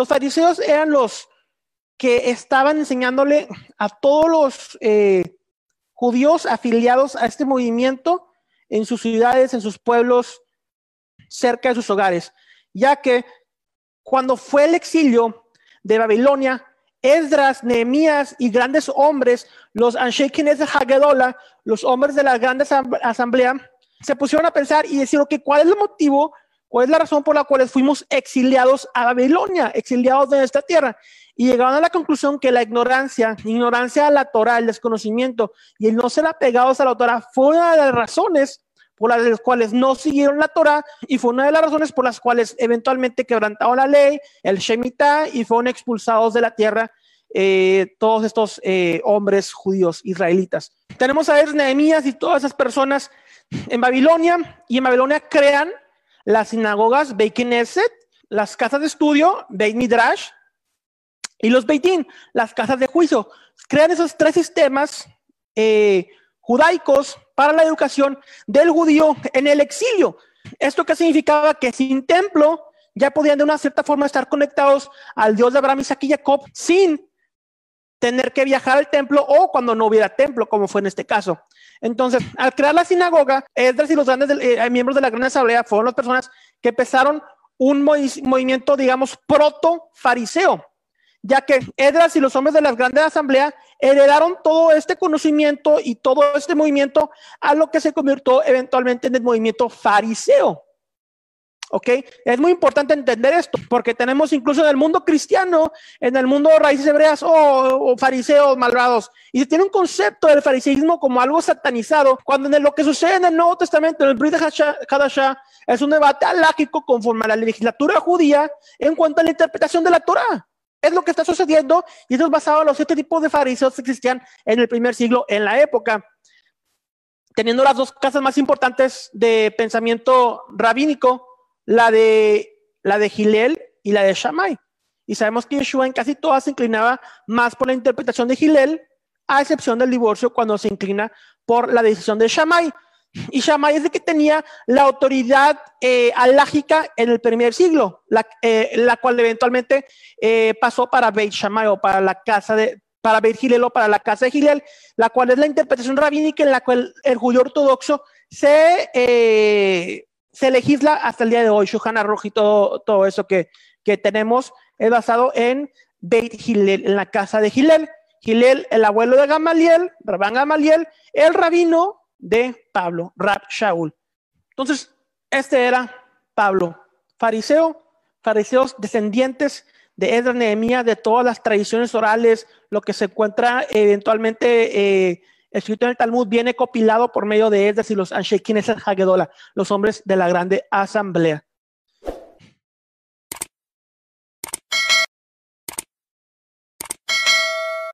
los fariseos eran los que estaban enseñándole a todos los eh, judíos afiliados a este movimiento en sus ciudades, en sus pueblos, cerca de sus hogares, ya que cuando fue el exilio de Babilonia, Esdras, Nehemías y grandes hombres, los Anshekines de Hagedola, los hombres de la gran asamblea, se pusieron a pensar y decir, que ¿cuál es el motivo ¿Cuál es la razón por la cual fuimos exiliados a Babilonia, exiliados de esta tierra? Y llegaron a la conclusión que la ignorancia, ignorancia a la Torah, el desconocimiento y el no ser apegados a la Torah fue una de las razones por las cuales no siguieron la Torah y fue una de las razones por las cuales eventualmente quebrantaron la ley, el Shemitah y fueron expulsados de la tierra eh, todos estos eh, hombres judíos israelitas. Tenemos a Nehemías y todas esas personas en Babilonia y en Babilonia crean las sinagogas Beit Knesset, las casas de estudio Beit Midrash y los Beitín, las casas de juicio. Crean esos tres sistemas eh, judaicos para la educación del judío en el exilio. ¿Esto qué significaba? Que sin templo ya podían de una cierta forma estar conectados al Dios de Abraham, Isaac y Jacob sin tener que viajar al templo o cuando no hubiera templo, como fue en este caso. Entonces, al crear la sinagoga, Esdras y los grandes eh, miembros de la gran asamblea fueron las personas que empezaron un movimiento, digamos, proto-fariseo, ya que Esdras y los hombres de la gran asamblea heredaron todo este conocimiento y todo este movimiento a lo que se convirtió eventualmente en el movimiento fariseo. ¿Ok? Es muy importante entender esto, porque tenemos incluso en el mundo cristiano, en el mundo de raíces hebreas, o, fariseos malvados, y se tiene un concepto del fariseísmo como algo satanizado, cuando en lo que sucede en el Nuevo Testamento, en el Brit de es un debate alágico conforme a la legislatura judía en cuanto a la interpretación de la Torah. Es lo que está sucediendo, y esto es basado en los siete tipos de fariseos que existían en el primer siglo en la época teniendo las dos casas más importantes de pensamiento rabínico, la de, la de Gilel y la de Shammai. Y sabemos que Yeshua en casi todas se inclinaba más por la interpretación de Gilel, a excepción del divorcio cuando se inclina por la decisión de Shammai. Y Shammai es de que tenía la autoridad eh, alágica en el primer siglo, la, eh, la cual eventualmente eh, pasó para Beit Shammai o para la casa de, para Beit o para la casa de Gilel, la cual es la interpretación rabínica en la cual el judío ortodoxo se se legisla hasta el día de hoy. Shulchan Aruch y todo, todo eso que, que tenemos es basado en Beit Hillel, en la casa de Hillel. Hillel, el abuelo de Gamaliel, Rabán Gamaliel, el rabino de Pablo, Rab Shaul. Entonces, este era Pablo, fariseo, fariseos descendientes de Edra Nehemías, de todas las tradiciones orales, lo que se encuentra eventualmente eh, escrito en el Talmud, viene copilado por medio de Esdras y los Anshekines Hagedola, los hombres de la grande asamblea.